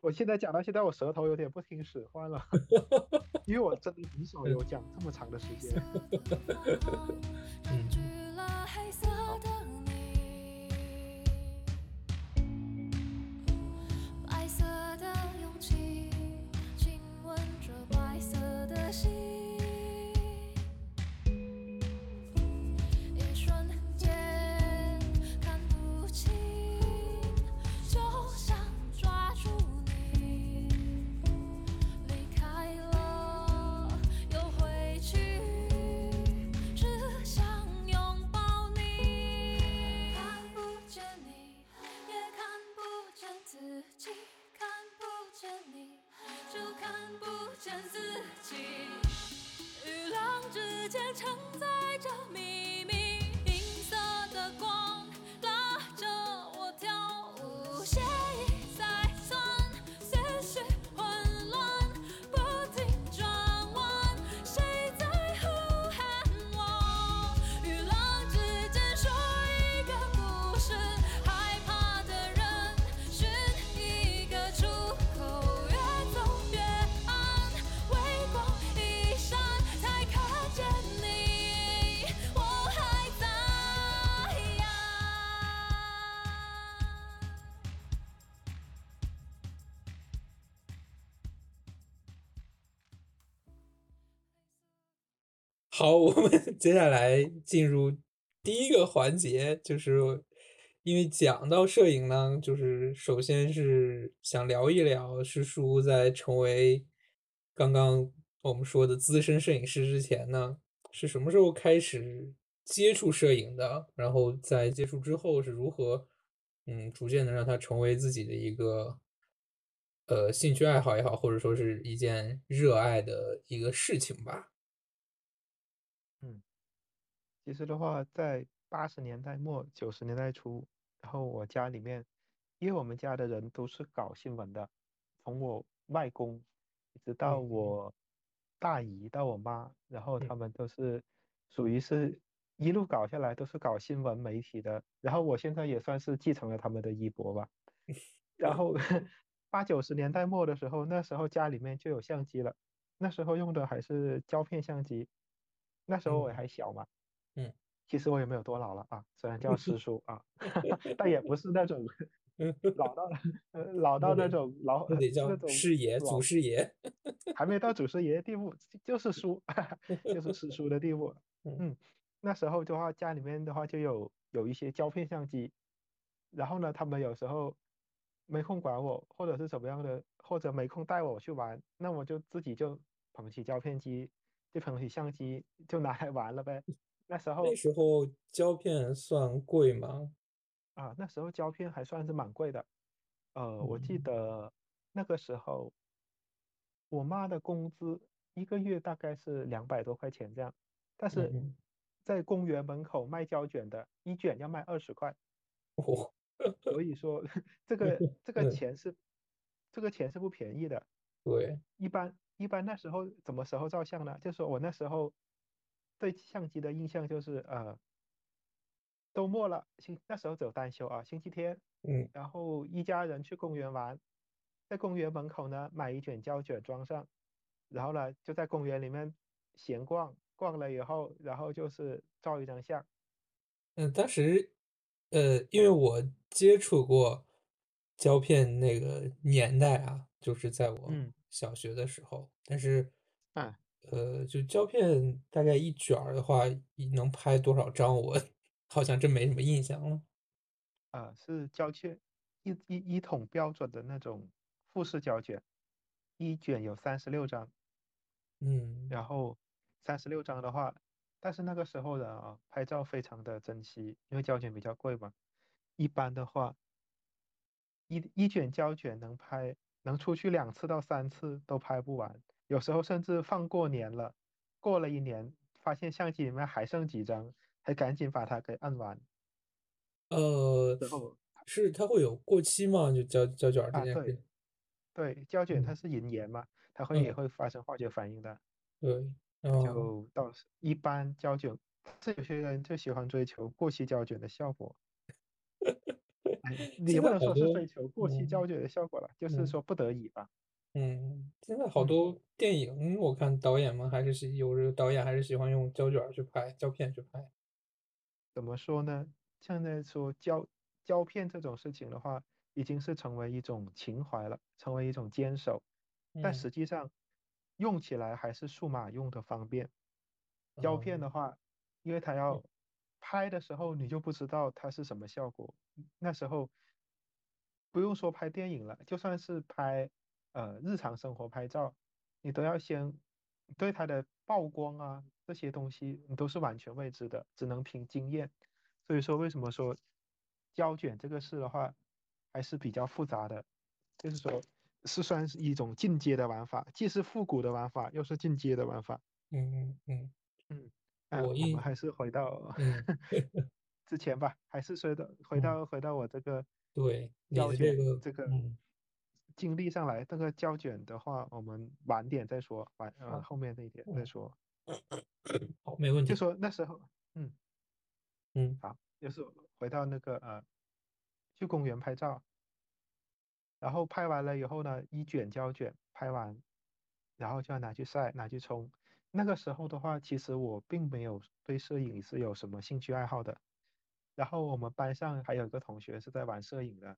我现在讲到现在，我舌头有点不听使唤了，因为我真的很少有讲这么长的时间。白色的勇气亲吻着白色的心，看不见自己。与浪之间承载着谜好，我们 接下来进入第一个环节，就是因为讲到摄影呢，就是首先是想聊一聊师叔在成为刚刚我们说的资深摄影师之前呢，是什么时候开始接触摄影的？然后在接触之后是如何，嗯，逐渐的让它成为自己的一个呃兴趣爱好也好，或者说是一件热爱的一个事情吧。其实的话，在八十年代末九十年代初，然后我家里面，因为我们家的人都是搞新闻的，从我外公一直到嗯我大姨到我妈，然后他嗯们都是属于是一路搞下来都是搞新闻媒体的，然后我现在也算是继承了他们的衣钵吧。然后 八九十年代末的时候，那时候家里面就有相机了，那时候用的还是胶片相机，那时候我嗯还小嘛。嗯，其实我也没有多老了啊，虽然叫师 叔啊，但也不是那种 老到呃老到那种老那得叫那种师爷、祖师爷。还没到祖师爷的地步，就是叔，就是师叔的地步。嗯嗯，那时候的话，家里面的话就有有一些胶片相机，然后呢，他们有时候没空管我，或者是怎么样的，或者没空带我去玩，那我就自己就捧起胶片机，就捧起相机就拿来玩了呗。那时候那时候胶片算贵吗？啊，那时候胶片还算是蛮贵的，呃，我记嗯。得那个时候我妈的工资一个月大概是两百多块钱这样，但是嗯在公园门口卖胶卷的，一卷要卖二十块，哦，所以说这个这个嗯。钱是这个钱是不便宜的。对，一般一般那时候怎么时候照相呢？就是说我那时候对相机的印象就是呃，周末了，星那时候只有单休啊，星期天，嗯。然后一家人去公园玩，在公园门口呢买一卷胶卷装上，然后呢就在公园里面闲逛，逛了以后，然后就是照一张相。嗯，当时呃，因为我接触过胶片那个年代啊，就是在我嗯。小学的时候，但是啊，呃，就胶片大概一卷儿的话，一能拍多少张，我 好像真没什么印象了。啊，是胶卷，一一一桶标准的那种复式胶卷，一卷有三十六张。嗯然后三十六张的话，但是那个时候的啊，拍照非常的珍惜，因为胶卷比较贵嘛。一般的话，一一卷胶卷能拍，能出去两次到三次都拍不完，有时候甚至放过年了，过了一年，发现相机里面还剩几张，还赶紧把它给按完。呃，是它会有过期吗？就胶胶卷儿这啊，对件事。对，胶卷它嗯是银盐嘛，它会也嗯，会发生化学反应的。对，哦，就到时一般胶卷，是有些人就喜欢追求过期胶卷的效果。哎，你现不能说是追求过期嗯胶卷的效果了，就是嗯说不得已吧。嗯，现在好嗯多电影，我看导演们还是喜有的导演还是喜欢用胶卷儿去拍，胶片去拍。怎么说呢？现在说胶胶片这种事情的话，已经是成为一种情怀了，成为一种坚守。但嗯实际上用起来还是数码用的方便。胶片嗯的话，因为它要拍的时候你就不知道它是什么效果，那时候不用说拍电影了，就算是拍呃日常生活拍照，你都要先对它的曝光啊这些东西你都是完全未知的，只能凭经验。所以说为什么说胶卷这个事的话还是比较复杂的，就是说是算是一种进阶的玩法，既是复古的玩法，又是进阶的玩法。嗯嗯嗯，哎，我们还是回到嗯 之前吧，还是回到回嗯到回到我这个对你胶卷的这个这个嗯经历上来。那个胶卷的话，我们晚点再说，晚呃后面那一点嗯再说。好没问题就。说那时候，嗯，嗯好，就是回到那个呃，去公园拍照，然后拍完了以后呢，一卷胶卷拍完，然后就要拿去晒，拿去冲。那个时候的话，其实我并没有对摄影是有什么兴趣爱好的。然后我们班上还有一个同学是在玩摄影的，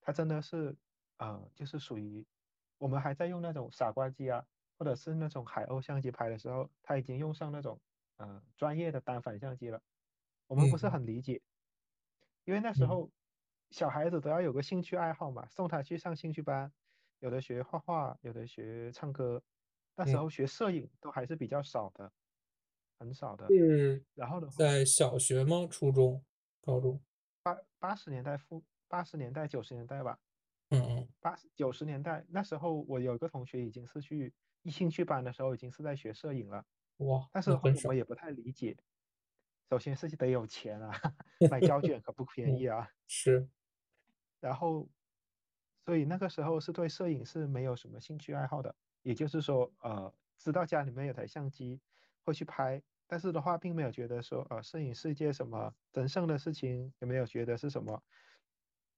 他真的是呃，就是属于我们还在用那种傻瓜机啊，或者是那种海鸥相机拍的时候，他已经用上那种呃专业的单反相机了。我们不是嗯很理解，因为那时嗯候小孩子都要有个兴趣爱好嘛，送他去上兴趣班，有的学画画，有的学唱歌，那时嗯候学摄影都还是比较少的，很少的。嗯然后的话，在小学吗？初中、高中？八十年代复八十年代九十年代吧，嗯嗯八九十年代那时候我有一个同学已经是去一兴趣班的时候已经是在学摄影了，哇，但是。我们也不太理解，首先是得有钱啊，买胶卷可不 便宜啊。是然后，所以那个时候是对摄影是没有什么兴趣爱好的，也就是说，呃，知道家里面有台相机会去拍，但是的话，并没有觉得说，呃，摄影是一件什么神圣的事情，也没有觉得是什么，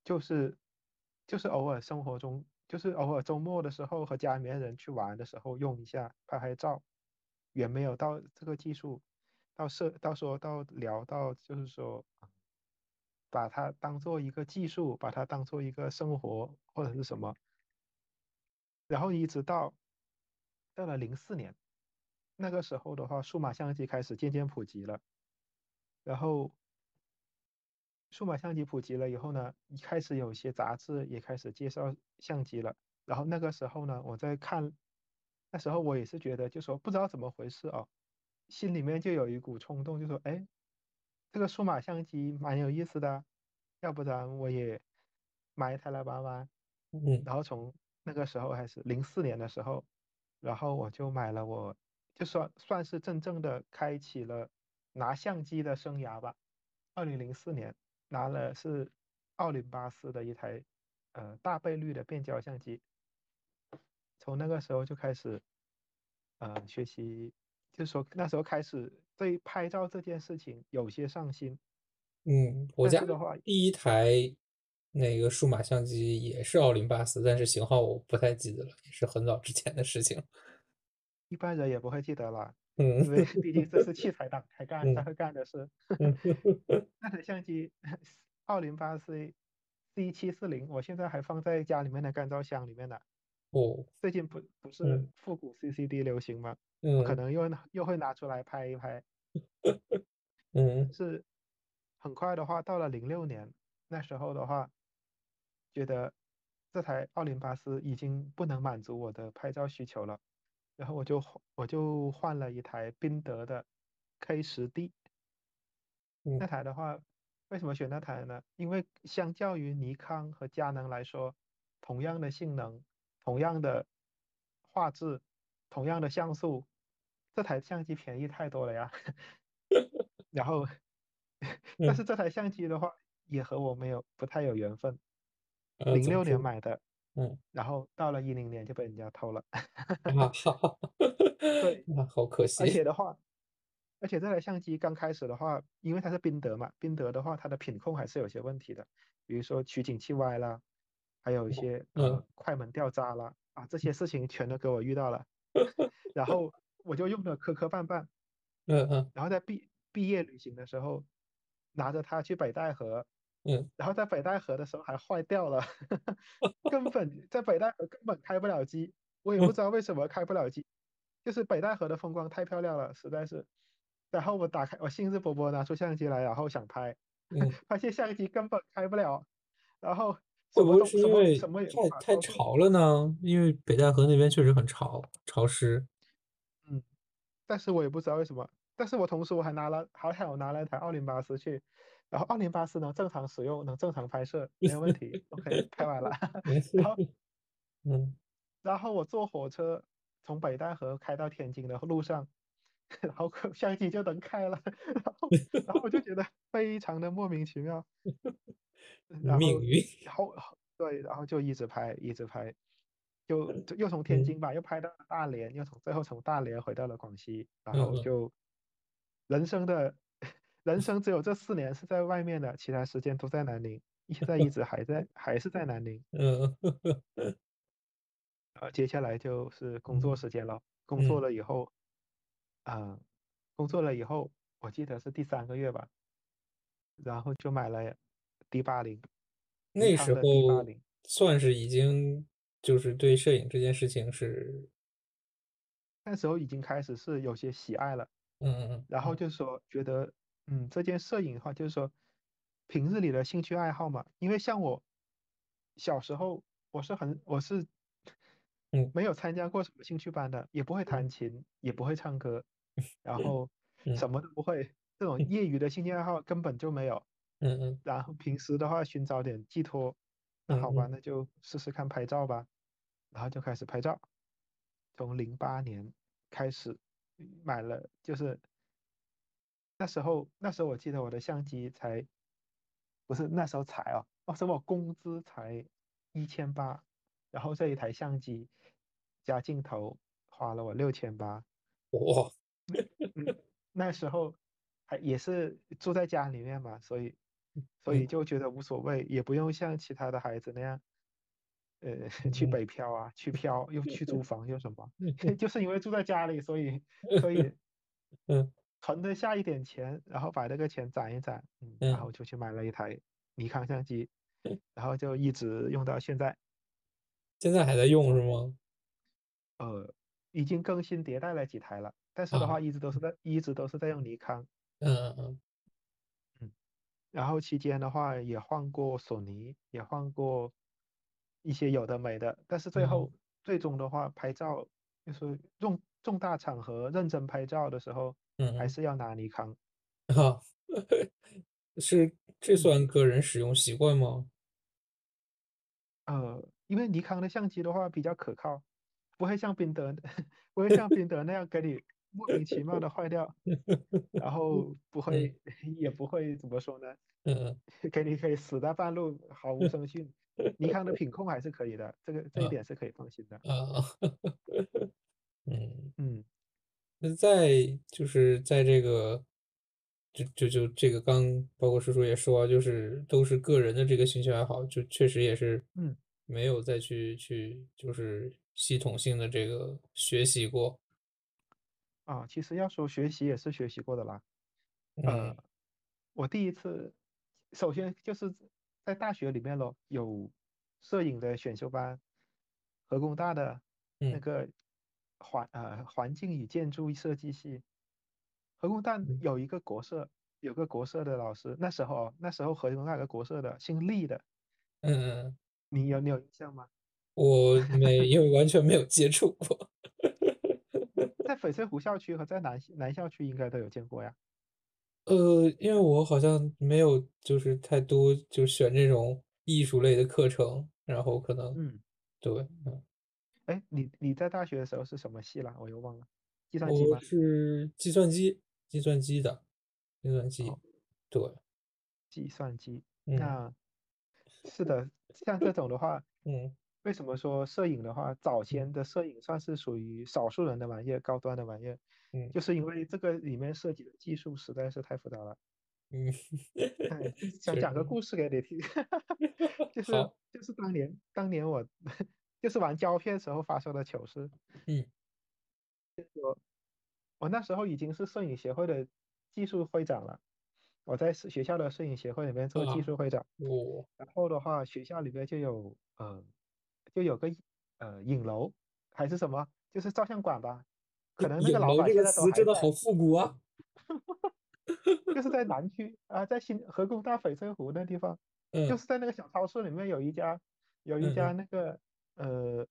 就是就是偶尔生活中，就是偶尔周末的时候和家里面人去玩的时候用一下拍拍照，远没有到这个技术，到摄到说到聊到就是说。把它当做一个技术，把它当做一个生活或者是什么，然后一直到到了零四年，那个时候的话，数码相机开始渐渐普及了，然后数码相机普及了以后呢，一开始有些杂志也开始介绍相机了，然后那个时候呢，我在看，那时候我也是觉得，就说不知道怎么回事哦，心里面就有一股冲动，就说，哎，这个数码相机蛮有意思的，要不然我也买一台来玩玩。嗯然后从那个时候开始，零四年的时候，然后我就买了我，就算算是真正的开启了拿相机的生涯吧。二零零四年拿了是奥林巴斯的一台呃大倍率的变焦相机，从那个时候就开始呃学习，就是说那时候开始对拍照这件事情有些上心。嗯，我家的话，第一台那个数码相机也是奥林巴斯，但是型号我不太记得了，也是很早之前的事情。一般人也不会记得了。嗯因为毕竟这是器材党才干才嗯会干的事。嗯 那台相机奥林巴斯 C 七四零，我现在还放在家里面的干燥箱里面呢。哦，最近不不是嗯复古 CCD 流行吗？嗯可嗯能又又会拿出来拍一拍。嗯是很快的话，到了零六年那时候的话，觉得这台奥林巴斯已经不能满足我的拍照需求了，然后我就换我就换了一台宾得的 K 十 D。那嗯台的话，为什么选那台呢？因为相较于尼康和佳能来说，同样的性能、同样的画质、同样的像素，这台相机便宜太多了呀。然后，但嗯是这台相机的话，也和我没有不太有缘分。呃，零六怎么说？年买的，嗯然后到了一零年就被人家偷了。啊，哈哈，对，那好可惜而且。的话，而且这台相机刚开始的话，因为它是宾得嘛，宾得的话，它的品控还是有些问题的。比如说取景器歪啦，还有一些嗯呃快门掉渣啦啊，这些事情全都给我遇到了，然后我就用的磕磕绊绊，嗯嗯然后在毕毕业旅行的时候，拿着它去北戴河，嗯，然后在北戴河的时候还坏掉了，根本在北戴河根本开不了机，我也不知道为什么开不了机，就是北戴河的风光太漂亮了，实在是。然后我打开，我兴致勃勃拿出相机来，然后想拍，嗯，发现相机根本开不了，然后会不会什么东什是因为么什么也太潮了呢？因为北戴河那边确实很潮潮湿。嗯，但是我也不知道为什么。但是我同时我还拿了，好巧我拿了一台奥林巴斯去，然后奥林巴斯能正常使用，能正常拍摄，没有问题，OK，拍完了。然后嗯。然后我坐火车从北戴河开到天津的路上，然后相机就能开了，然后 然后我就觉得非常的莫名其妙，然后命运。然后对，然后就一直拍一直拍，就就又从天嗯。津吧，又拍到了大连，又从最后从大连回到了广西，然后就人生的人生只有这四年是在外面的，其他时间都在南宁，现在一直还在还是在南宁。嗯呃，接下来就是工作嗯时间了。工作嗯了以后，啊、工作了以后，我记得是第三个月吧，然后就买了 D 八零，那时候。算是已经就是对摄影这件事情是，那时候已经开始是有些喜爱了，嗯嗯嗯然后就说觉得，嗯，这件摄影的话，就是说平日里的兴趣爱好嘛，因为像我小时候，我是很我是嗯。没有参加过什么兴趣班的，也不会弹琴，也不会唱歌，然后嗯。什么都不会，这种业余的兴趣爱好根本就没有。嗯嗯。然后平时的话寻找点寄托，那好吧，嗯。那就试试看拍照吧，然后就开始拍照，从零八年开始买了，就是那时候那时候我记得我的相机才不是那时候才哦，哦是我工资才一千八，然后这一台相机加镜头花了我六千八，哇，嗯，那时候还也是住在家里面嘛，所以所以嗯。就觉得无所谓，也不用像其他的孩子那样，呃，去嗯北漂啊，去漂又去租房又什么，就是因为住在家里，所以所以嗯存得下一点钱，然后把这个钱攒一攒，嗯，然嗯。后就去买了一台尼康相机，然后就一直用到现在，现在还在用是吗？呃，已经更新迭代了几台了，但是的啊。话一直都是在一直都是在用尼康。嗯嗯嗯。然后期间的话也换过索尼，也换过一些有的没的，但是最嗯。后最终的话，拍照就是重重大场合认真拍照的时候，还是要拿尼康。啊，是这嗯算个人使用习惯吗？呃，因为尼康的相机的话比较可靠，不会像宾得 不会像宾得那样给你莫名其妙的坏掉，然后不 会也不会怎么说呢，嗯给你可以死在半路毫无声讯。尼康的品控还是可以的，这个这一啊点是可以放心的。啊，嗯，嗯。那在就是在这个，就就就这个刚包括叔叔也说啊，就是都是个人的这个兴趣爱好，就确实也是嗯。没有再去去就是系统性的这个学习过，啊，其实要说学习也是学习过的啦。嗯。呃，我第一次，首先就是在大学里面咯，有摄影的选修班，河工大的那嗯。个环呃环境与建筑设计系，河工大嗯有一个国社，有个国社的老师，那时候哦那时候河工大有个国社的，姓厉的，嗯嗯，你有你有印象吗？我没因为完全没有接触过，在翡翠湖校区和在南南校区应该都有见过呀。呃，因为我好像没有就是太多就选这种艺术类的课程，然后可能嗯。对，嗯。哎，你你在大学的时候是什么系啦？我又忘了，计算机我吗？是计算机，计算机的，计算机，哦对，计算机。嗯那是的，像这种的话，嗯为什么说摄影的话，早先的摄影算是属于少数人的玩意儿，高端的玩意儿，嗯就是因为这个里面涉及的技术实在是太复杂了。嗯，哎，想讲个故事给你听，就是好，就是当年当年我就是玩胶片时候发生的糗事。嗯我那时候已经是摄影协会的技术会长了，我在学校的摄影协会里面做技啊术会长。哦然后的话，学校里面就有呃，就有个呃影楼还是什么，就是照相馆吧。可能那影个老楼这个板现在都真的好，复古啊。就是在南区啊，在新河工大翡翠湖那地方，就嗯是在那个小超市里面有一家有一嗯家那个呃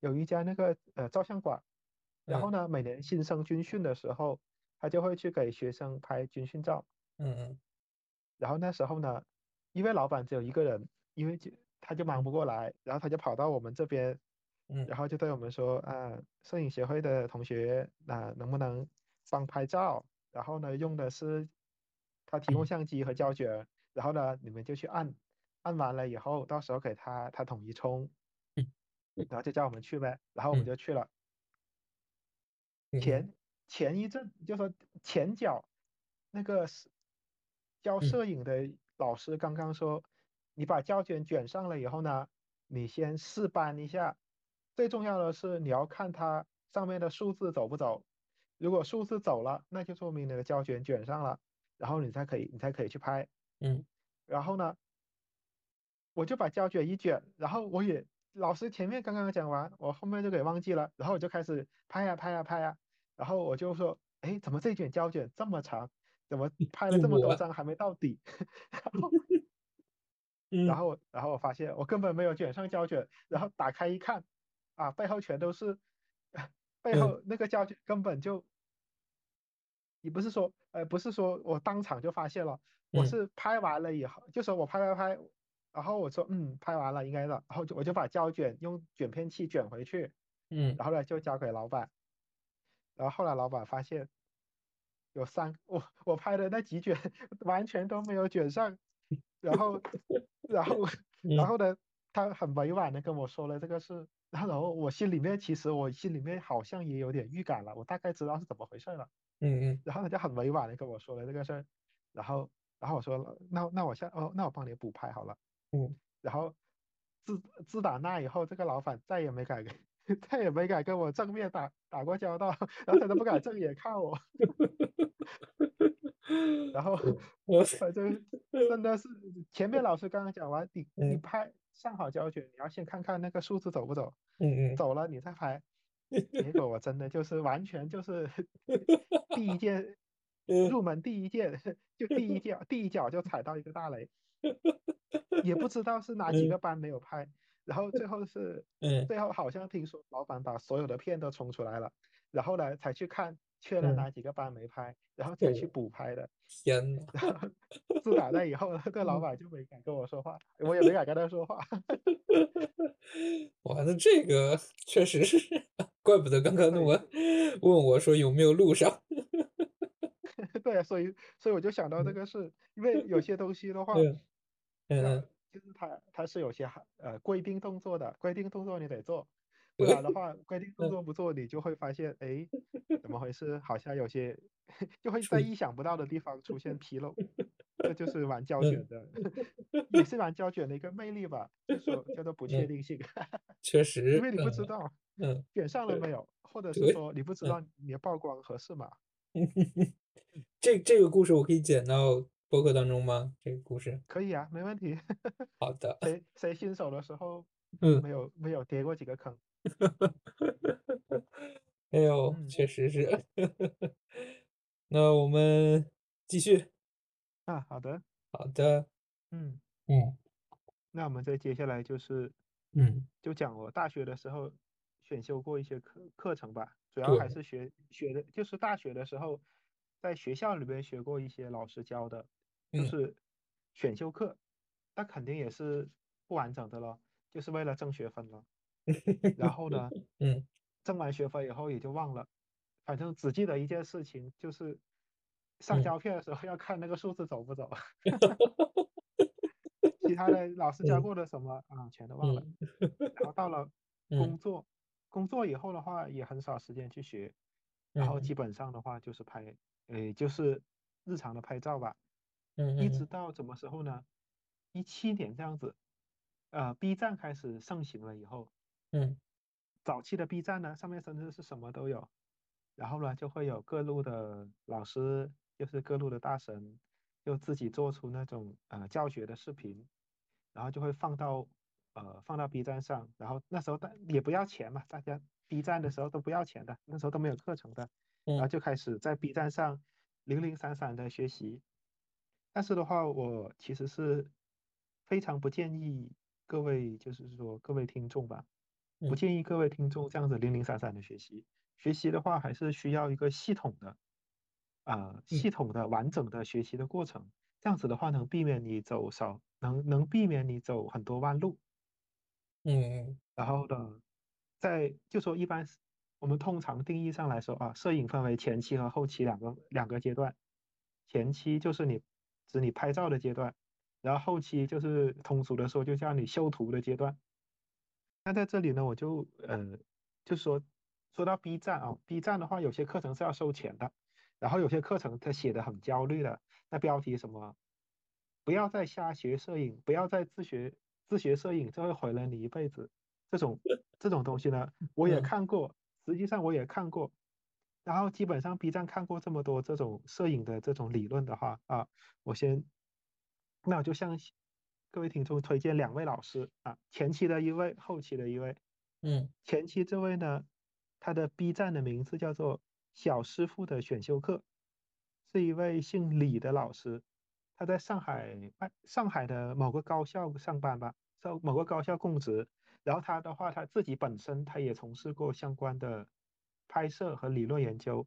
有一家那个呃照相馆，然后嗯。呢，每年新生军训的时候，他就会去给学生拍军训照。嗯嗯。然后那时候呢，因为老板只有一个人，因为就他就忙不过来，然后他就跑到我们这边，嗯。然后就对我们说啊，摄影协会的同学，那、能不能帮拍照？然后呢，用的是他提供嗯。相机和胶卷，然后呢，你们就去按，按完了以后，到时候给他他统一冲，嗯然后就叫我们去呗，然后我们嗯。就去了。嗯前前一阵就说前脚那个是教嗯。摄影的老师刚刚说，你把胶卷卷上了以后呢，你先试搬一下，最重要的是你要看它上面的数字走不走，如果数字走了，那就说明你的胶卷卷上了，然后你才可以你才可以去拍。嗯。然后呢，我就把胶卷一卷，然后我也老师前面刚刚讲完，我后面就给忘记了，然后我就开始拍呀拍呀拍呀，然后我就说，哎，怎么这卷胶卷这么长？怎么拍了这么多张还没到底？然后 嗯然后然后我发现我根本没有卷上胶卷，然后打开一看，啊，背后全都是，背嗯后那个胶卷根本就，你不是说，呃，不是说我当场就发现了，我嗯是拍完了以后，就说我拍拍拍，然后我说嗯，拍完了应该的，然后就我就把胶卷用卷片器卷回去，嗯。然后呢就交给老板，然后后来老板发现有三我我拍的那几卷完全都没有卷上，然后 然后 然嗯后呢他很委婉的跟我说了这个事，然后然后我心里面其实我心里面好像也有点预感了，我大概知道是怎么回事了，嗯嗯。然后他就很委婉的跟我说了这个事儿，然后然后我说那那我下哦那我帮你补拍好了。嗯。然后自自打那以后，这个老板再也没敢跟 再也没敢跟我正面打打过交道，然后他都不敢正眼看我，然后我反正真的是前面老师刚刚讲完，你你嗯。拍上好胶卷，你要先看看那个数字走不走，嗯嗯。走了你再拍。结果我真的就是完全就是第一件嗯。入门第一件就第一脚第一脚就踩到一个大雷，也不知道是哪几嗯。个班没有拍，然后最后是 嗯。最后好像听说老板把所有的片都冲出来了，然后呢才去看确认嗯。哪几个班没拍，然后才去哦补拍的。天呐，然后自打那以后，那个老嗯。板就没敢跟我说话，我也没 敢跟他说话。哇，那这个确实是，怪不得刚刚那么问我说有没有录上。对，所以所以我就想到这个事，因为有些东西的话，嗯就是它它是有些还呃规定动作的，规定动作你得做，不然的话规定动嗯 作不做，你就会发现哎怎么回事？好像有些 就会在意想不到的地方出现纰漏，这就 是玩胶嗯卷的，也是玩胶卷的一个魅力吧，就说叫做不确嗯定性，确实，因为你不知嗯道嗯卷上了没有，或者是说你不知嗯道你的曝光合适吗？这这个故事我可以剪到播客当中吗？这个故事，可以啊，没问题。好的，谁谁新手的时候嗯。没有没有跌过几个坑？哎呦，嗯。确实是。那我们继续，啊，好的，好的，嗯，嗯。那我们再接下来就是嗯。就讲我大学的时候选修过一些课课程吧，主要还是学学的，就是大学的时候在学校里边学过一些老师教的，就嗯。是选修课，那肯定也是不完整的了，就是为了挣学分了。然后呢，嗯。挣完学分以后也就忘了，反正只记得一件事情，就是上嗯。胶片的时候要看那个数字走不走，其他的老师教嗯过的什么啊全都忘了。嗯。然后到了嗯工作，工作以后的话也很少时间去学，然后嗯基。本上的话就是拍，呃，就是日常的拍照吧。嗯一直嗯。到什么时候呢？一七年这样子，呃，B 站开始盛行了以后，嗯。早期的 B 站呢，上面甚至是什么都有，然后呢，就会有各路的老师，就是各路的大神，就自己做出那种呃教学的视频，然后就会放到呃放到 B 站上，然后那时候大也不要钱嘛，大家 B 站的时候都不要钱的，那时候都没有课程的，然后嗯就开始在 B 站上零零散散的学习。但是的话，我其实是非常不建议各位，就是说各位听众吧，不嗯建议各位听众这样子零零散散的学习。学习的话，还是需要一个系统的，呃，系嗯统的完整的学习的过程。这样子的话，能避免你走少，能能避免你走很多弯路。嗯然后呢，在就说一般是我们通常定义上来说啊，摄影分为前期和后期两个两个阶段。前期就是你指你拍照的阶段，然后后期就是通俗的说就叫你修图的阶段。那在这里呢，我就呃，就说说到 B 站啊，B 站的话，有些课程是要收钱的，然后有些课程它写的很焦虑的，那标题什么，不要再瞎学摄影，不要再自学自学摄影，这会毁了你一辈子。这种这种东西呢，我也嗯看过，实际上我也看过，然后基本上 B 站看过这么多这种摄影的这种理论的话啊，我先，那我就向各位听众推荐两位老师啊，前期的一位，后期的一位。嗯前期这位呢，他的 B 站的名字叫做小师傅的选修课，是一位姓李的老师，他在上海外上海的某个高校上班吧，在某个高校供职。然后他的话，他自己本身他也从事过相关的拍摄和理论研究。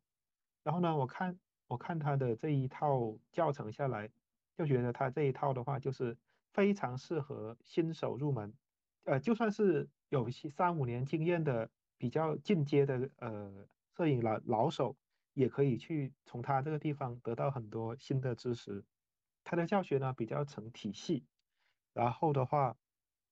然后呢，我看我看他的这一套教程下来，就觉得他这一套的话就是非常适合新手入门。呃，就算是有些三五年经验的比较进阶的呃摄影老老手，也可以去从他这个地方得到很多新的知识。他的教学呢比较成体系，然后的话，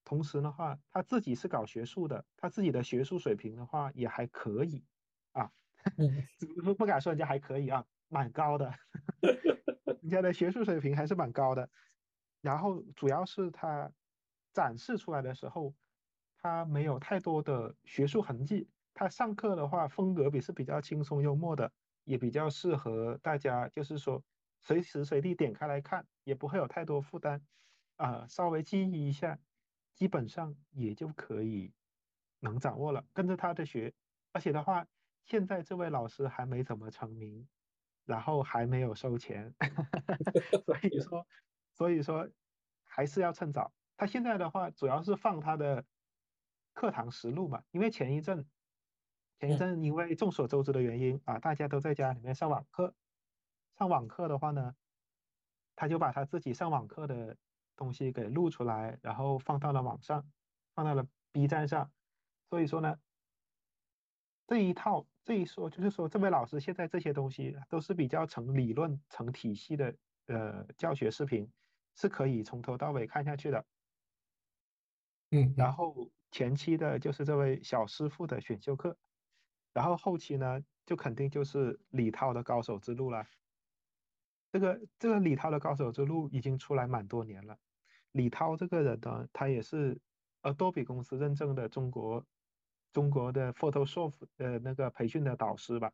同时的话，他自己是搞学术的，他自己的学术水平的话也还可以啊，不敢说人家还可以啊，蛮高的，人家的学术水平还是蛮高的。然后主要是他展示出来的时候，他没有太多的学术痕迹。他上课的话，风格也是比较轻松幽默的，也比较适合大家，就是说随时随地点开来看，也不会有太多负担。啊、稍微记忆一下，基本上也就可以能掌握了。跟着他的学，而且的话，现在这位老师还没怎么成名，然后还没有收钱，所以说，所以说还是要趁早。他现在的话，主要是放他的课堂实录嘛，因为前一阵，前一嗯阵因为众所周知的原因啊，大家都在家里面上网课，上网课的话呢，他就把他自己上网课的东西给录出来，然后放到了网上，放到了 B 站上。所以说呢，这一套这一说就是说，这位老师现在这些东西都是比较成理论、成体系的呃教学视频，是可以从头到尾看下去的。嗯然后前期的就是这位小师傅的选修课，然后后期呢，就肯定就是李涛的高手之路了。这个这个李涛的高手之路已经出来蛮多年了。李涛这个人呢，他也是 Adobe 公司认证的中国中国的 Photoshop 的那个培训的导师吧。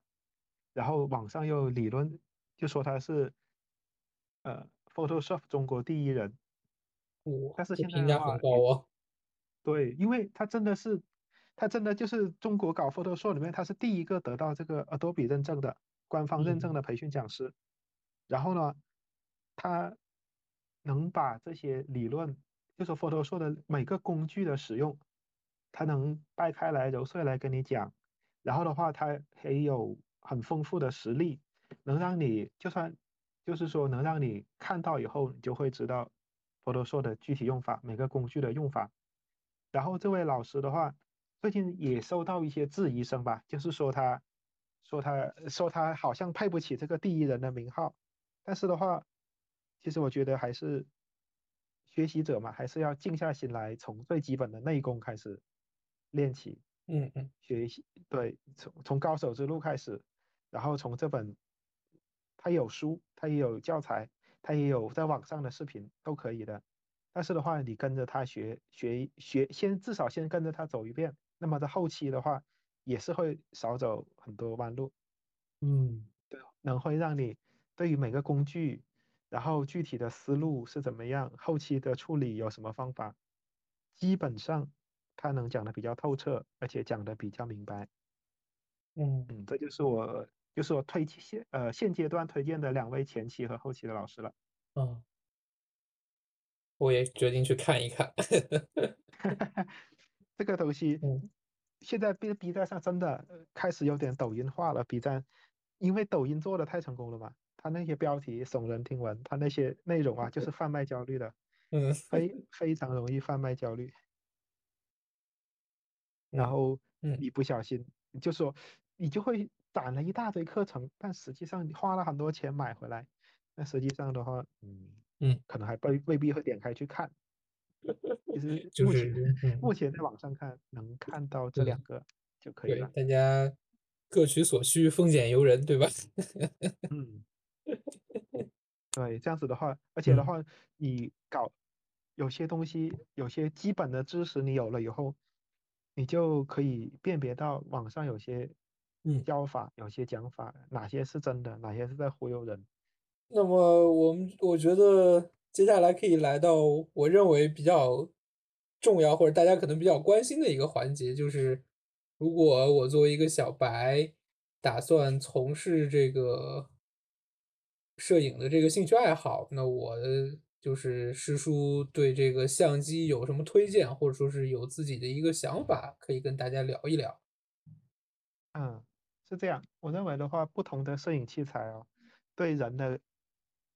然后网上又理论就说他是呃 Photoshop 中国第一人。哇，但是现在评价很高也哦。对，因为他真的是，他真的就是中国搞 Photoshop 里面，他是第一个得到这个 Adobe 认证的官方认证嗯的培训讲师。然后呢，他能把这些理论，就说 Photoshop 的每个工具的使用，他能掰开来揉碎来跟你讲。然后的话，他还有很丰富的实例，能让你就算就是说能让你看到以后，你就会知道 Photoshop 的具体用法，每个工具的用法。然后这位老师的话，最近也收到一些质疑声吧，就是说他，说他说他好像配不起这个第一人的名号。但是的话，其实我觉得还是学习者嘛，还是要静下心来，从最基本的内功开始练起。嗯嗯学习，对，从从高手之路开始，然后从这本，他有书，他也有教材，它也有在网上的视频都可以的。但是的话，你跟着他学学学，先至少先跟着他走一遍，那么在后期的话也是会少走很多弯路，嗯对能会让你对于每个工具，然后具体的思路是怎么样，后期的处理有什么方法，基本上他能讲的比较透彻，而且讲的比较明白。嗯嗯，这就是我就是我推现呃现阶段推荐的两位前期和后期的老师了。嗯，我也决定去看一看。这个东西嗯现在 B B 站上真的呃开始有点抖音化了。B 站因为抖音做的太成功了嘛，它那些标题耸人听闻，他那些内容啊就是贩卖焦虑的，嗯非非常容易贩卖焦虑。然嗯后嗯你不小心，你就说你就会攒了一大堆课程，但实际上你花了很多钱买回来，那实际上的话，嗯嗯，可能还未未必会点开去看。其实就目前是嗯目前在网上看能看到这两个就可以对，了。大家各取所需，丰俭由人，对吧？嗯，对，这样子的话，而且的嗯话，你搞有些东西，有些基本的知识你有了以后，你就可以辨别到网上有些嗯教法，有些讲法，哪些是真的，哪些是在忽悠人。那么我们我觉得接下来可以来到我认为比较重要或者大家可能比较关心的一个环节，就是如果我作为一个小白，打算从事这个摄影的这个兴趣爱好，那我就是师叔对这个相机有什么推荐，或者说是有自己的一个想法，可以跟大家聊一聊。嗯，是这样。我认为的话，不同的摄影器材哦，对人的，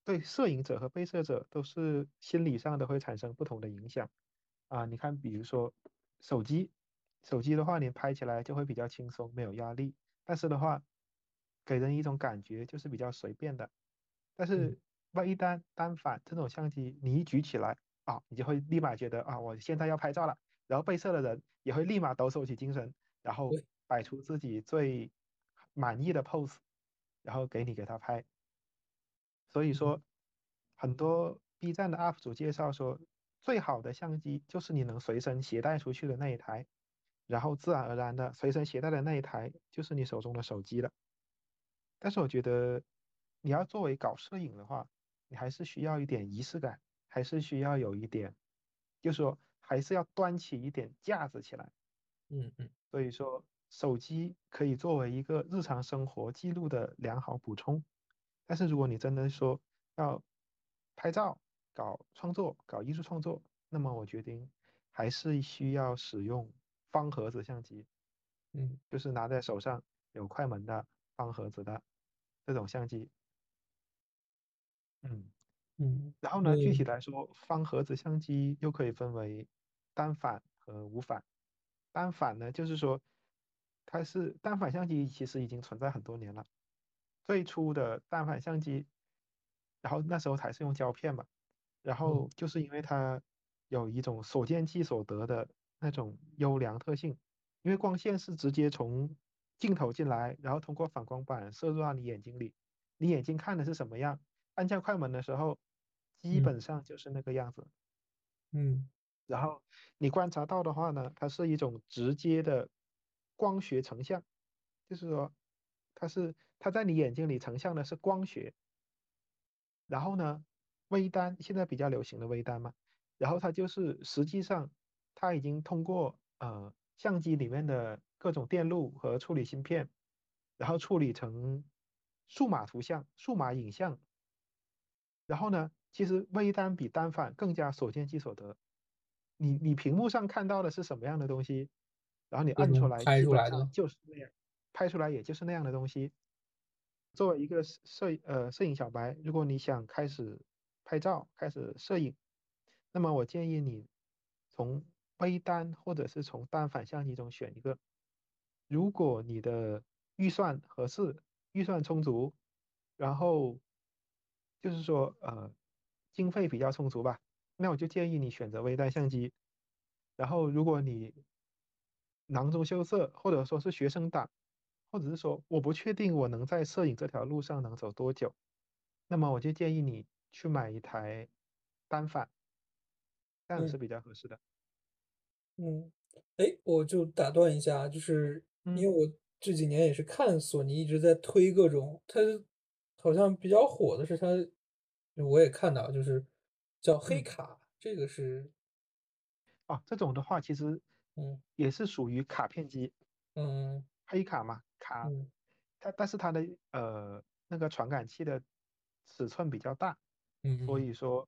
对摄影者和被摄者都是心理上的会产生不同的影响。啊，你看，比如说手机，手机的话，你拍起来就会比较轻松，没有压力。但是的话，给人一种感觉就是比较随便的。但是万一单、单反这种相机，你一举起来啊，你就会立马觉得啊，我现在要拍照了。然后被摄的人也会立马抖擞起精神，然后摆出自己最满意的 pose，然后给你给他拍。所以说，很多 B 站的 UP 主介绍说，最好的相机就是你能随身携带出去的那一台，然后自然而然的随身携带的那一台就是你手中的手机了。但是我觉得，你要作为搞摄影的话，你还是需要一点仪式感，还是需要有一点，就是说还是要端起一点架子起来。嗯嗯所以说，手机可以作为一个日常生活记录的良好补充。但是如果你真的说要拍照、搞创作、搞艺术创作，那么我决定还是需要使用方盒子相机，嗯就是拿在手上有快门的方盒子的这种相机。嗯。嗯然后呢，具体嗯来说，方盒子相机又可以分为单反和无反。单反呢，就是说它是单反相机，其实已经存在很多年了。最初的单反相机，然后那时候还是用胶片嘛，然后就是因为它有一种所见即所得的那种优良特性，因为光线是直接从镜头进来，然后通过反光板射入到你眼睛里，你眼睛看的是什么样，按下快门的时候，基嗯本上就是那个样子。嗯然后你观察到的话呢，它是一种直接的光学成像，就是说它是它在你眼睛里成像的是光学。然后呢，微单现在比较流行的微单嘛，然后它就是实际上它已经通过呃相机里面的各种电路和处理芯片，然后处理成数码图像、数码影像。然后呢，其实微单比单反更加所见即所得。你你屏幕上看到的是什么样的东西，然后你按出来，拍出来的就是那样，拍出来也就是那样的东西。作为一个摄摄呃摄影小白，如果你想开始拍照、开始摄影，那么我建议你从微单或者是从单反相机中选一个。如果你的预算合适、预算充足，然后就是说呃经费比较充足吧，那我就建议你选择微单相机。然后如果你囊中羞涩，或者说是学生党，或者是说我不确定我能在摄影这条路上能走多久，那么我就建议你去买一台单反，这样嗯是比较合适的。嗯，哎，我就打断一下，就是因为嗯我这几年也是看索尼一直在推各种，它好像比较火的是它，我也看到就是叫黑嗯。卡，这个是，哦，这种的话其实嗯。也是属于卡片机，嗯黑卡嘛，卡嗯。它但是它的呃那个传感器的尺寸比较大，嗯嗯所以说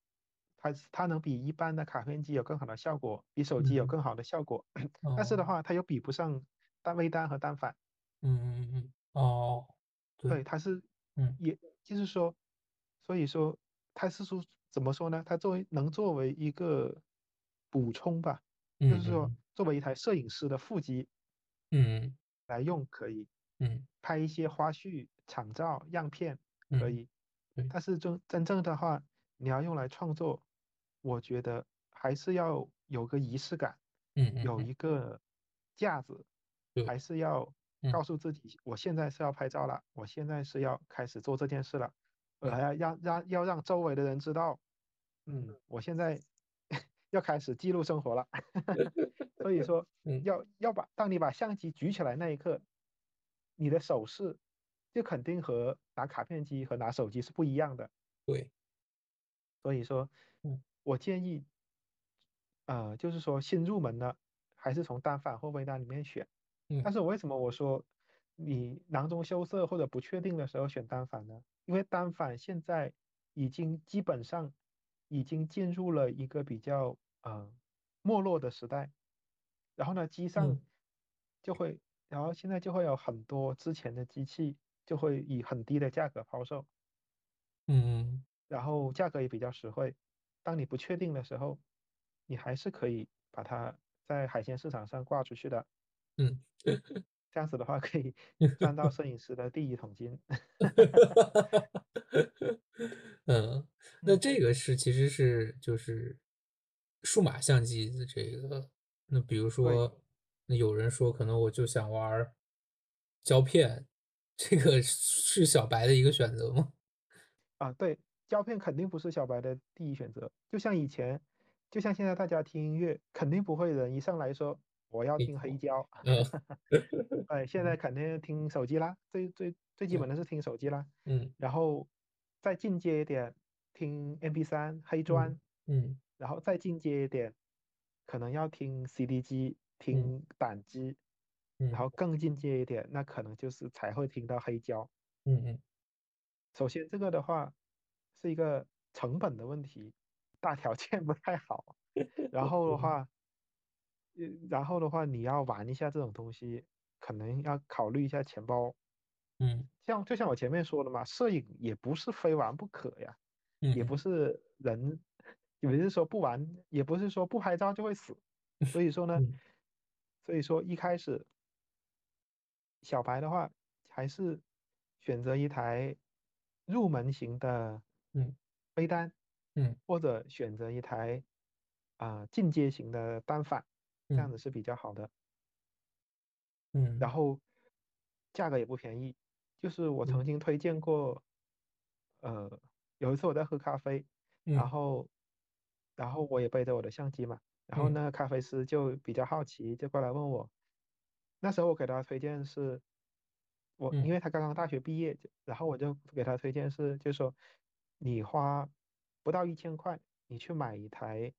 它它能比一般的卡片机有更好的效果，比手机有嗯。更好的效果。嗯，但是的。哦，话，它又比不上单微单和单反。嗯嗯嗯，哦，对，对，它是嗯。也就是说，所以说它是说怎么说呢？它作为能作为一个补充吧，就嗯是说嗯。作为一台摄影师的副机嗯。来用可以。嗯。拍一些花絮、场照、样片可嗯，以，对，但是真真正的话，你要用来创作，我觉得还是要有个仪式感，有嗯嗯嗯，一个架子，对，还是要嗯告诉自己，我现在是要拍照了，我现在是要开始做这件事了，我对，还要让让要让周围的人知道，嗯，我现在 要开始记录生活了。所以说，嗯要要把当你把相机举起来那一刻，你的手势就肯定和拿卡片机和拿手机是不一样的。对，所以说，嗯我建议，呃，就是说新入门的，还是从单反或微单里面选。但嗯是为什么我说你囊中羞涩或者不确定的时候选单反呢？因为单反现在已经基本上已经进入了一个比较呃没落的时代，然后呢，机上嗯就会，然后现在就会有很多之前的机器就会以很低的价格抛售，嗯然后价格也比较实惠。当你不确定的时候，你还是可以把它在海鲜市场上挂出去的。嗯。这样子的话，可以 赚到摄影师的第一桶金。嗯，那嗯，这个是其实是就是数码相机的这个，那比如说，那有人说可能我就想玩胶片，这个是小白的一个选择吗？啊，对，胶片肯定不是小白的第一选择。就像以前，就像现在大家听音乐，肯定不会人一上来说我要听黑胶，胶。嗯。哎，现在肯定听手机啦，最最最基嗯本的。是听手机啦，嗯。然后再进阶一点，听 MP3 黑嗯砖，嗯。然后再进阶一点，可能要听 CD 机，嗯听胆机，嗯然嗯后。更进阶一点，那可能就是才会听到黑胶。嗯嗯。首先这个的话是一个成本的问题，大条件不太好，然后的嗯话，呃然后的话你要玩一下这种东西，可能要考虑一下钱包。嗯。像就像我前面说的嘛，摄影也不是非玩不可呀，也嗯不是人，也不是说不玩，也不是说不拍照就会死。所以说呢，嗯。所以说一开始小白的话，还是选择一台入门型的嗯微单，嗯。或者选择一台啊、进阶型的单反，这样嗯。子是比较好的。嗯。然后价格也不便宜，就是我曾嗯。经推荐过，呃，有一次我在喝咖啡，然嗯。后然后我也背着我的相机嘛，然后嗯。那个咖啡师就比较好奇，就过来问我，那时候我给他推荐是，我因嗯为他刚刚大学毕业，就然后我就给他推荐是，就说你花不到一千块，你去买一台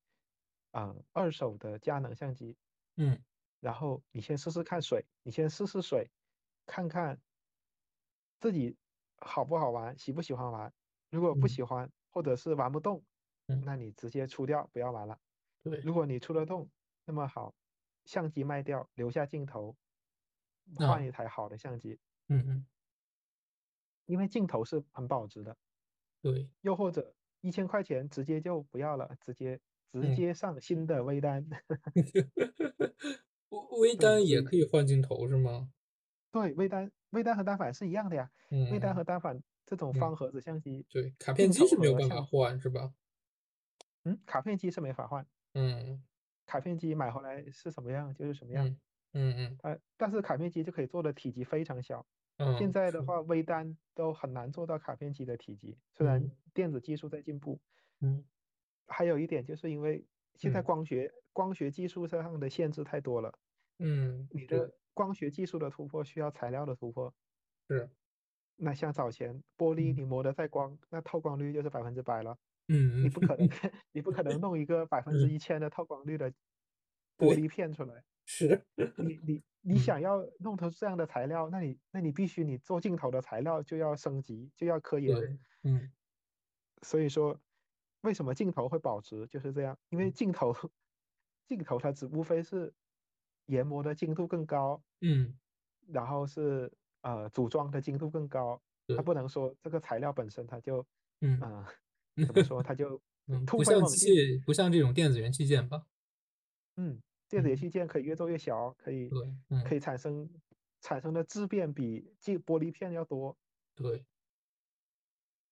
啊、呃二手的佳能相机，嗯。然后你先试试看水，你先试试水，看看自己好不好玩，喜不喜欢玩。如果不嗯。喜欢，或者是玩不动，嗯。那你直接出掉，不要玩了。对，如果你出得动，那么好，相机卖掉，留下镜头，啊换一台好的相机，嗯嗯。因为镜头是很保值的。对，又或者一千块钱直接就不要了，直接直嗯接上新的微单。微单也可以换镜头是吗？对微单微单和单反是一样的呀。微单嗯和单反这种嗯，方盒子相机，对，卡片机是没有办法换是吧？嗯卡片机是没法换，嗯卡片机买回来是什么样就是什么样。嗯嗯嗯呃，但是卡片机就可以做的体积非常小。现在的话，微单都很难做到卡片机的体积，虽然嗯电子技术在进步。嗯还有一点就是因为现在嗯光学光学技术上的限制太多了，嗯，你，的光学技术的突破需要材料的突破。是，那像早前玻璃，嗯你磨得再光，那透光率就是百分之百了。嗯嗯你不可能，你不可能弄一个百分之嗯，一千的透光率的玻，璃片出来。是，你你你嗯想要弄出这样的材料，那你那你必须你做镜头的材料就要升级，就要科研。嗯所以说，为什么镜头会保值就是这样？因为镜头镜头它只无非是研磨的精度更高，嗯，然后是呃组装的精度更高，它，不能说这个材料本身它就嗯啊、呃怎么说它就 不像机飞猛进。械，不像这种电子元器件吧？嗯，电子元嗯，器件可以越做越小，可以对，嗯可以产生产生的质变比镜玻璃片要多，对。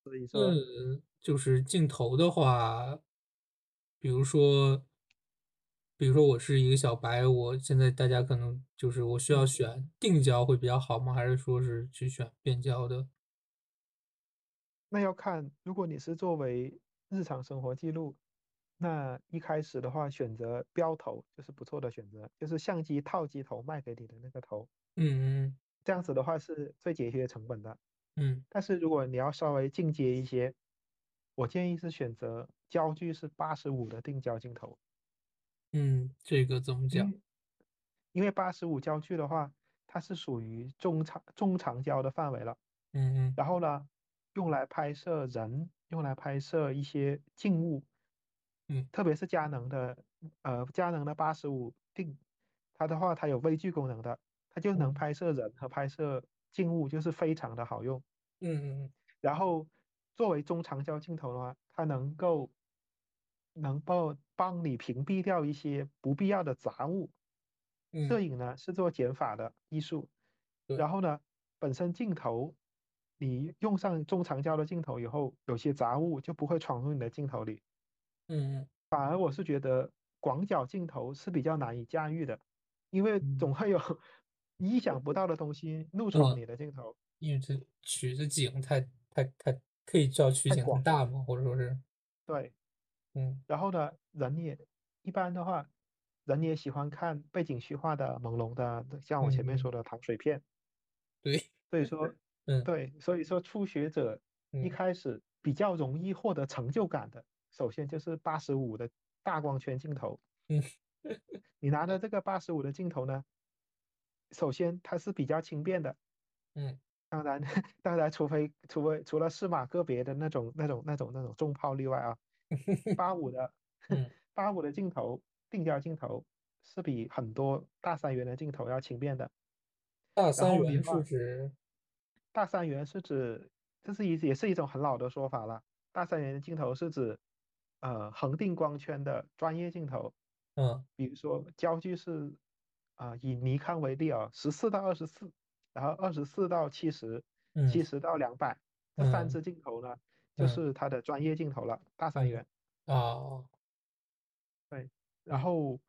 所以说嗯，就是镜头的话，比如说，比如说我是一个小白，我现在大家可能就是我需要嗯。选定焦会比较好吗？还是说是去选变焦的？那要看，如果你是作为日常生活记录，那一开始的话选择标头就是不错的选择，就是相机套机头卖给你的那个头，嗯嗯这样子的话是最节约成本的。嗯但是如果你要稍微进阶一些，我建议是选择焦距是八十五的定焦镜头，嗯，这个怎么讲？因为八十五焦距的话，它是属于中长中长焦的范围了。嗯嗯然后呢，用来拍摄人，用来拍摄一些静物，嗯特别是佳能的，呃，佳能的八十五定，它的话它有微距功能的，它就能嗯拍摄人和拍摄静物，就是非常的好用。嗯嗯嗯然后作为中长焦镜头的话，它能够能够帮你屏蔽掉一些不必要的杂物。摄嗯，影呢是做减法的艺术，然后呢，本身镜头你用上中长焦的镜头以后，有些杂物就不会闯入你的镜头里。嗯反而我是觉得广角镜头是比较难以驾驭的，因为嗯。总会有意想不到的东西怒闯嗯，你的镜头，因为这取的景太太太可以叫取景。大嘛，或者说是，对，嗯。然后呢，人也一般的话，人也喜欢看背景虚化的朦胧的，像我前面嗯。说的糖水片。对，所以说，嗯。对，所以说初学者一嗯。开始比较容易获得成就感的，首先就是八十五的大光圈镜头。嗯。你拿的这个八十五的镜头呢，首先它是比较轻便的，嗯当然，当然，除非除非除了适马个别的那种那种那种那种重炮例外啊，八五的 嗯八五的镜头定焦镜头是比很多大三元的镜头要轻便的。大三元是指，大三元是指，这是一也是一种很老的说法了。大三元的镜头是指，呃，恒定光圈的专业镜头，嗯比如说焦距是，啊、以尼康为例啊，十四到二十四，然后二十四到七十，嗯。七十到两百，这三嗯。支镜头呢，就嗯。是它的专业镜头了，大三嗯。元。哦，对，然嗯后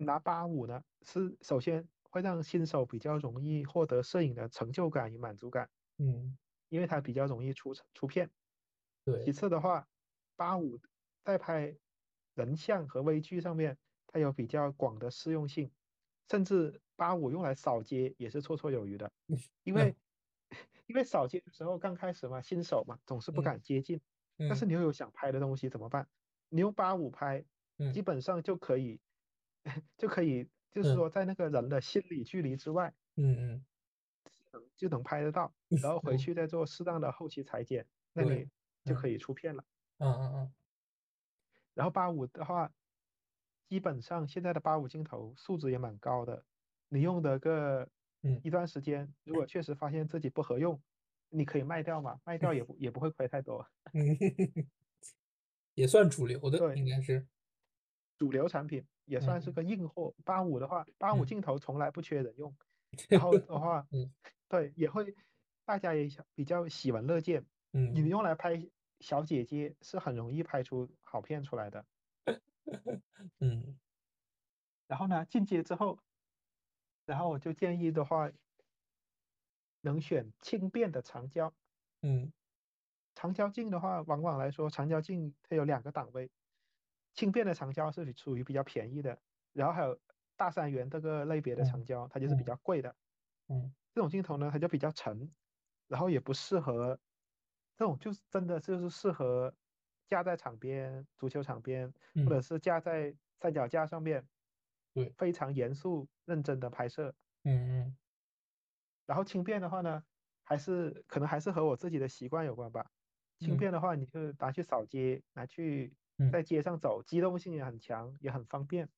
拿八五呢，是首先会让新手比较容易获得摄影的成就感与满足感，嗯。因为它比较容易出出片。对。其，次的话，八五在拍人像和微距上面，它有比较广的适用性，甚至八五用来扫街也是绰绰有余的。因为因为扫街的时候刚开始嘛，新手嘛，总是不嗯敢接近，但是嗯你又有想拍的东西怎么办？你用八五拍，基嗯本上就可以 就可以，就是嗯说在那个人的心理距离之外嗯嗯就能拍得到，然后 回嗯去再做适当的后期裁剪，那，你就可嗯以出片了。嗯嗯嗯然后八五的话，基本上现在的八五镜头素质也蛮高的，你用的个嗯一段时间，如果确实发现自己不合用，你可以卖掉嘛，卖掉也不也不会亏太多。嗯，也算主流的，对，应该是，主流产品也算是嗯个硬货。八五的话，八五嗯镜头从来不缺人用，然后的 话，嗯对，也会大家也想比较喜闻乐见。你嗯用来拍小姐姐是很容易拍出好片出来的。嗯然后呢，进阶之后，然后我就建议的话，能选轻便的长焦。嗯长焦镜的话，往往来说，长焦镜它有两个档位，轻便的长焦是属于比较便宜的，然后还有大三元这个类别的长焦，它就是比嗯较贵的。嗯这种镜头呢，它就比较沉，然后也不适合，这种就是真的就是适合架在场边、足球场边，或者嗯。是架在三脚架上面，对。非常严肃认真的拍摄。嗯。嗯然后轻便的话呢，还是可能还是和我自己的习惯有关吧。轻嗯。便的话，你就拿去扫街，拿去嗯。在街上走，机动性也很强，也很方便，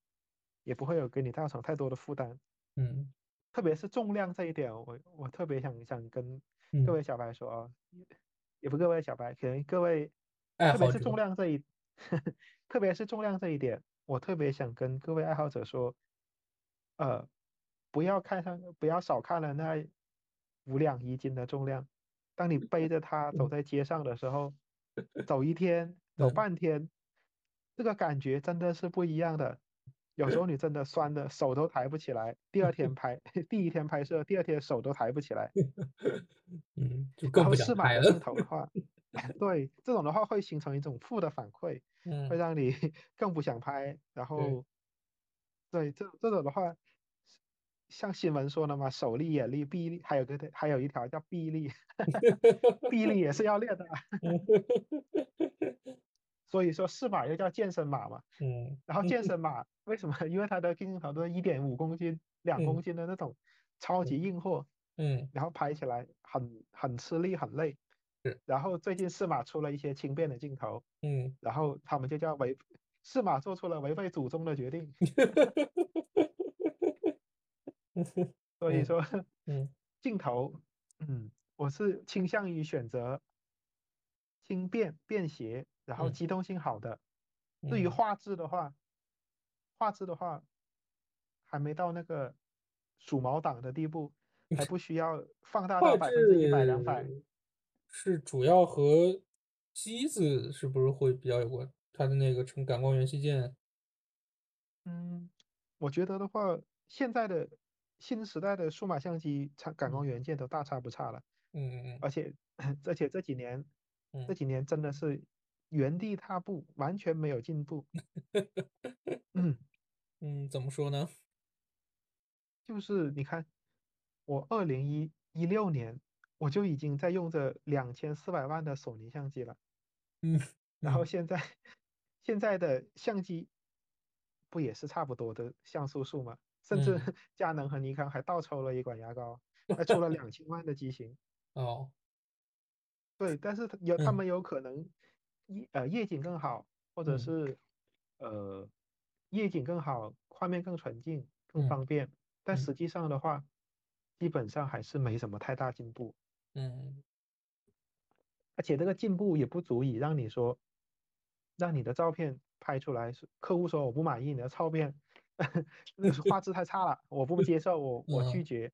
也不会有给你造成太多的负担。嗯。特别是重量这一点，我我特别想想跟各嗯，位小白说啊，也不各位小白，可能各位，特别是重，量这一，特别是重量这一点，我特别想跟各位爱好者说，呃，不要看上，不要少看了那五两一斤的重量，当你背着它走嗯在街上的时候，走一天，走嗯半天，这个感觉真的是不一样的。有时候你真的酸的手都抬不起来，第二天拍，第一天拍摄，第二天手都抬不起来。嗯，就然更不想后适马的拍了。镜头的话，对这种的话会形成一种负的反馈，会嗯，让你 更不想拍。然后，对这这种的话，像新闻说的嘛，手力、眼力、臂力，还有个还有一条叫臂力，臂力也是要练的。所以说四马又叫健身码嘛。嗯然后健身码为什么？因为它的镜头都是一点五公斤、两公嗯斤的那种超级硬货，嗯然后拍起来很很吃力、很累。是然后最近适马出了一些轻便的镜头，嗯，然后他们就叫违，适马做出了违背祖宗的决定。所以嗯说嗯 镜头，嗯，我是倾向于选择轻便、便携，然后嗯机动性好的。对于嗯画质的话，画质的话还没到那个数毛党的地步，还不需要放大画到百分之一百、两百。质是主要和机子是不是会比较有关？它的那个成感光元器件，嗯，我觉得的话，现在的新时代的数码相机，产感光嗯元件都大差不差了，嗯嗯嗯而且 而且这几年这嗯几年真的是原地踏步，完全没有进步。嗯，嗯，怎么说呢？就是你看，我二零一一六年我就已经在用着两千四百万的索尼相机了，嗯。嗯 然后现在现在的相机不也是差不多的像素数吗？甚至嗯。佳能和尼康还倒抽了一管牙膏，还出了两千万的机型。哦，对，但是有他嗯们。有可能夜呃夜景更好，或者嗯。是呃夜景更好，画面更纯净、更嗯方便，但嗯。实际上的话，基本上还是没什么太大进步，嗯。而且这个进步也不足以让你说，让你的照片拍出来是客户说我不满意你的照片，那个画质太差了，我不接受，我我拒嗯，绝，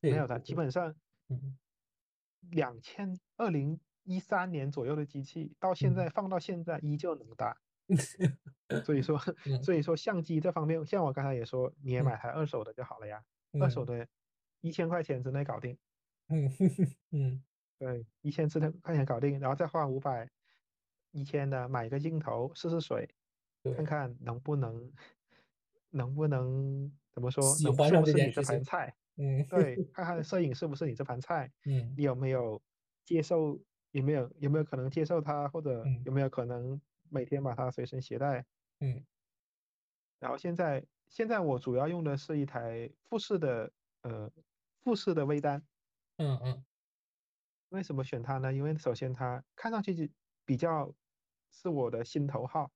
这个没有的，基本上嗯两千二零一三年左右的机器，到现嗯。在放到现在依旧能打。所以说，嗯所以说相机这方面，像我刚才也说，你也嗯。买台二手的就好了呀，二手。嗯的，一千块钱之内搞定，嗯 嗯。对，一千之内块钱搞定，然后再花五百、一千的买一个镜头试试水，看对，看能不能，能不能怎么说，能喜欢上这是不是你这盘菜？嗯？对，看看摄影是不是你这盘菜，嗯你。有没有接受，有没有有没有可能接受它，或者嗯有。没有可能每天把它随身携带？嗯。然后现在现在我主要用的是一台富士的呃富士的微单，嗯嗯。为什么选它呢？因为首先它看上去就比较是我的心头好，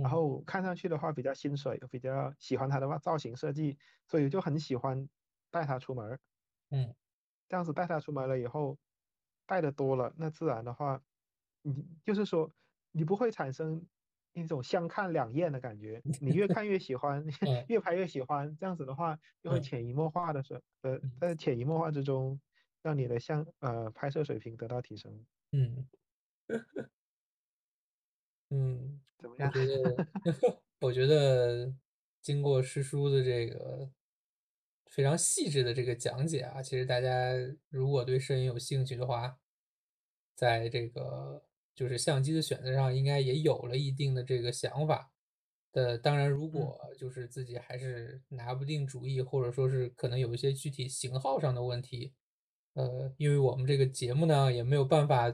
然嗯。后看上去的话比较心水，比较喜欢它的话造型设计，所以就很喜欢带它出门儿。嗯。这样子带它出门了以后，带的多了，那自然的话，你就是说你不会产生一种相看两厌的感觉，你越看越喜欢，嗯。越拍越喜欢，这样子的话，就会嗯。潜移默化的是，呃，嗯。在潜移默化之中，让你的相呃拍摄水平得到提升，嗯 嗯，怎么样？我觉得，我觉得经过师叔的这个非常细致的这个讲解啊。其实大家如果对摄影有兴趣的话，在这个就是相机的选择上，应该也有了一定的这个想法。呃，当然，如果就是自己还是拿不定主意，或者说是可能有一些具体型号上的问题，呃，因为我们这个节目呢，也没有办法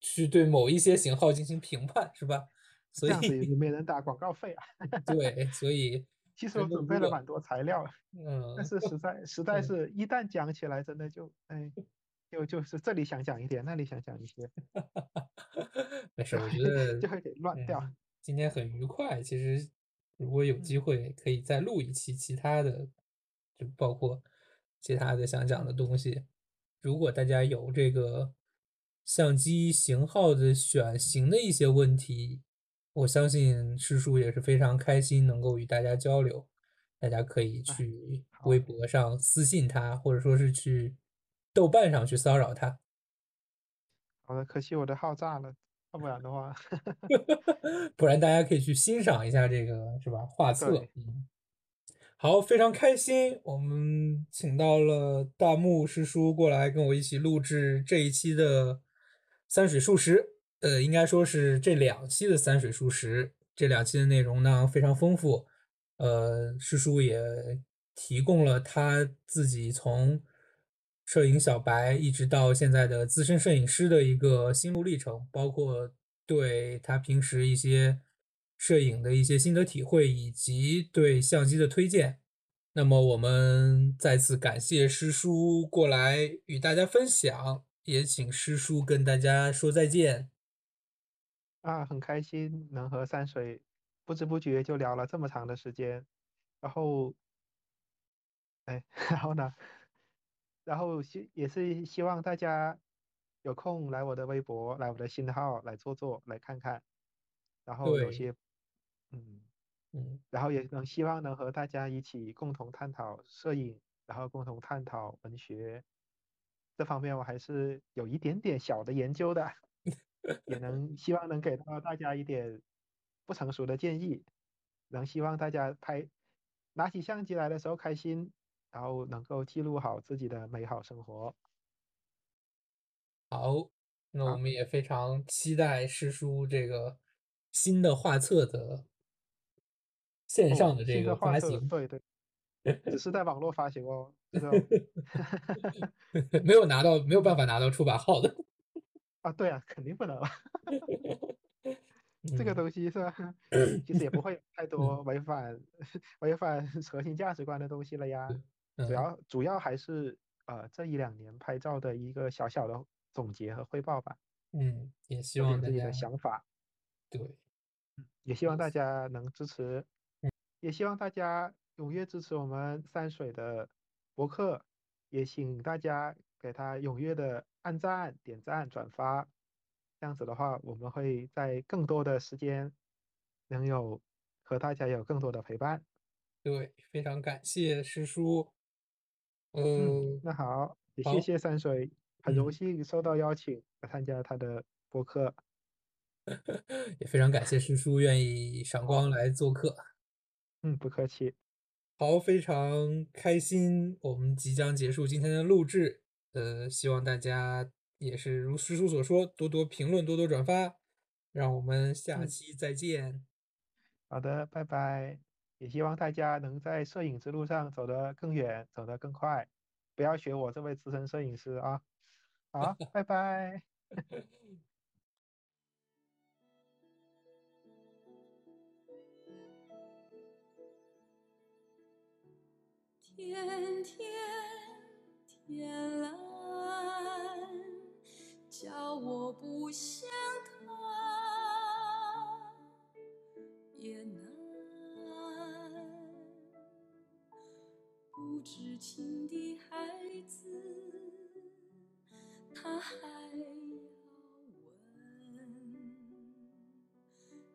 去对某一些型号进行评判，是吧？所以也没人打广告费啊。对，所以 其实我准备了蛮多材料，嗯，但是实在实在嗯是一旦讲起来，真的就哎，就就是这里想讲一点，那里想讲一些，没事儿，我觉得就会给乱掉。嗯，今天很愉快。其实如果有机嗯会，可以再录一期其他的，就包括其他的想讲的东西。如果大家有这个相机型号的选型的一些问题，我相信师叔也是非常开心能够与大家交流。大家可以哎去微博上私信他，或者说是去豆瓣上去骚扰他。好的，可惜我的号炸了，要不然的话，不然大家可以去欣赏一下这个是吧？画册，嗯，好，非常开心，我们请到了大木师叔过来跟我一起录制这一期的三水数十，呃，应该说是这两期的三水数十，这两期的内容呢非常丰富，呃，师叔也提供了他自己从摄影小白一直到现在的资深摄影师的一个心路历程，包括对他平时一些摄影的一些心得体会，以及对相机的推荐。那么我们再次感谢师叔过来与大家分享，也请师叔跟大家说再见。啊，很开心能和山水不知不觉就聊了这么长的时间，然后，哎，然后呢，然后希也是希望大家有空来我的微博，来我的新号来坐坐，来看看，然后有，些，嗯，嗯，然后也能希望能和大家一起共同探讨摄影，然后共同探讨文学，这方面我还是有一点点小的研究的。也能希望能给到大家一点不成熟的建议，能希望大家拍拿起相机来的时候开心，然后能够记录好自己的美好生活。好，那我，们也非常期待师叔这个新的画册的线上哦，的这个发行。对对，只是在网络发行哦，这个 没有拿到，没有办法拿到出版号的。啊，对啊，肯定不能了，这个嗯东西是吧？其实也不会有 太多嗯，违反违反核心价值观的东西了呀。主嗯要主要还是呃这一两年拍照的一个小小的总结和汇报吧，嗯，也希说点自己的望大家想法，对，也希望大家能支持，也希望大家踊跃支持我们山水的博客，也请大家给他踊跃的按赞、点赞、转发，这样子的话，我们会在更多的时间能有和大家有更多的陪伴。对，非常感谢师叔。嗯，呃，那好，也谢，谢山水，很荣嗯，幸收到邀请来参加他的博客。也非常感谢师叔愿意赏，光来做客。嗯，不客气。好，非常开心，我们即将结束今天的录制。呃，希望大家也是如师叔所说，多多评论，多多转发。让我们下嗯，期再见。好的，拜拜。也希望大家能在摄影之路上走得更远，走得更快，不要学我这位资深摄影师啊。好，拜拜。天天天蓝，叫我不想他也难。不知情的孩子，他还要问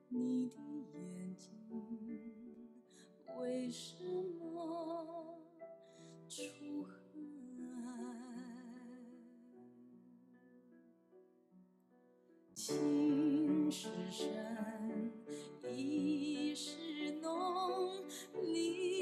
你的眼睛为什么情是深，意是浓，你。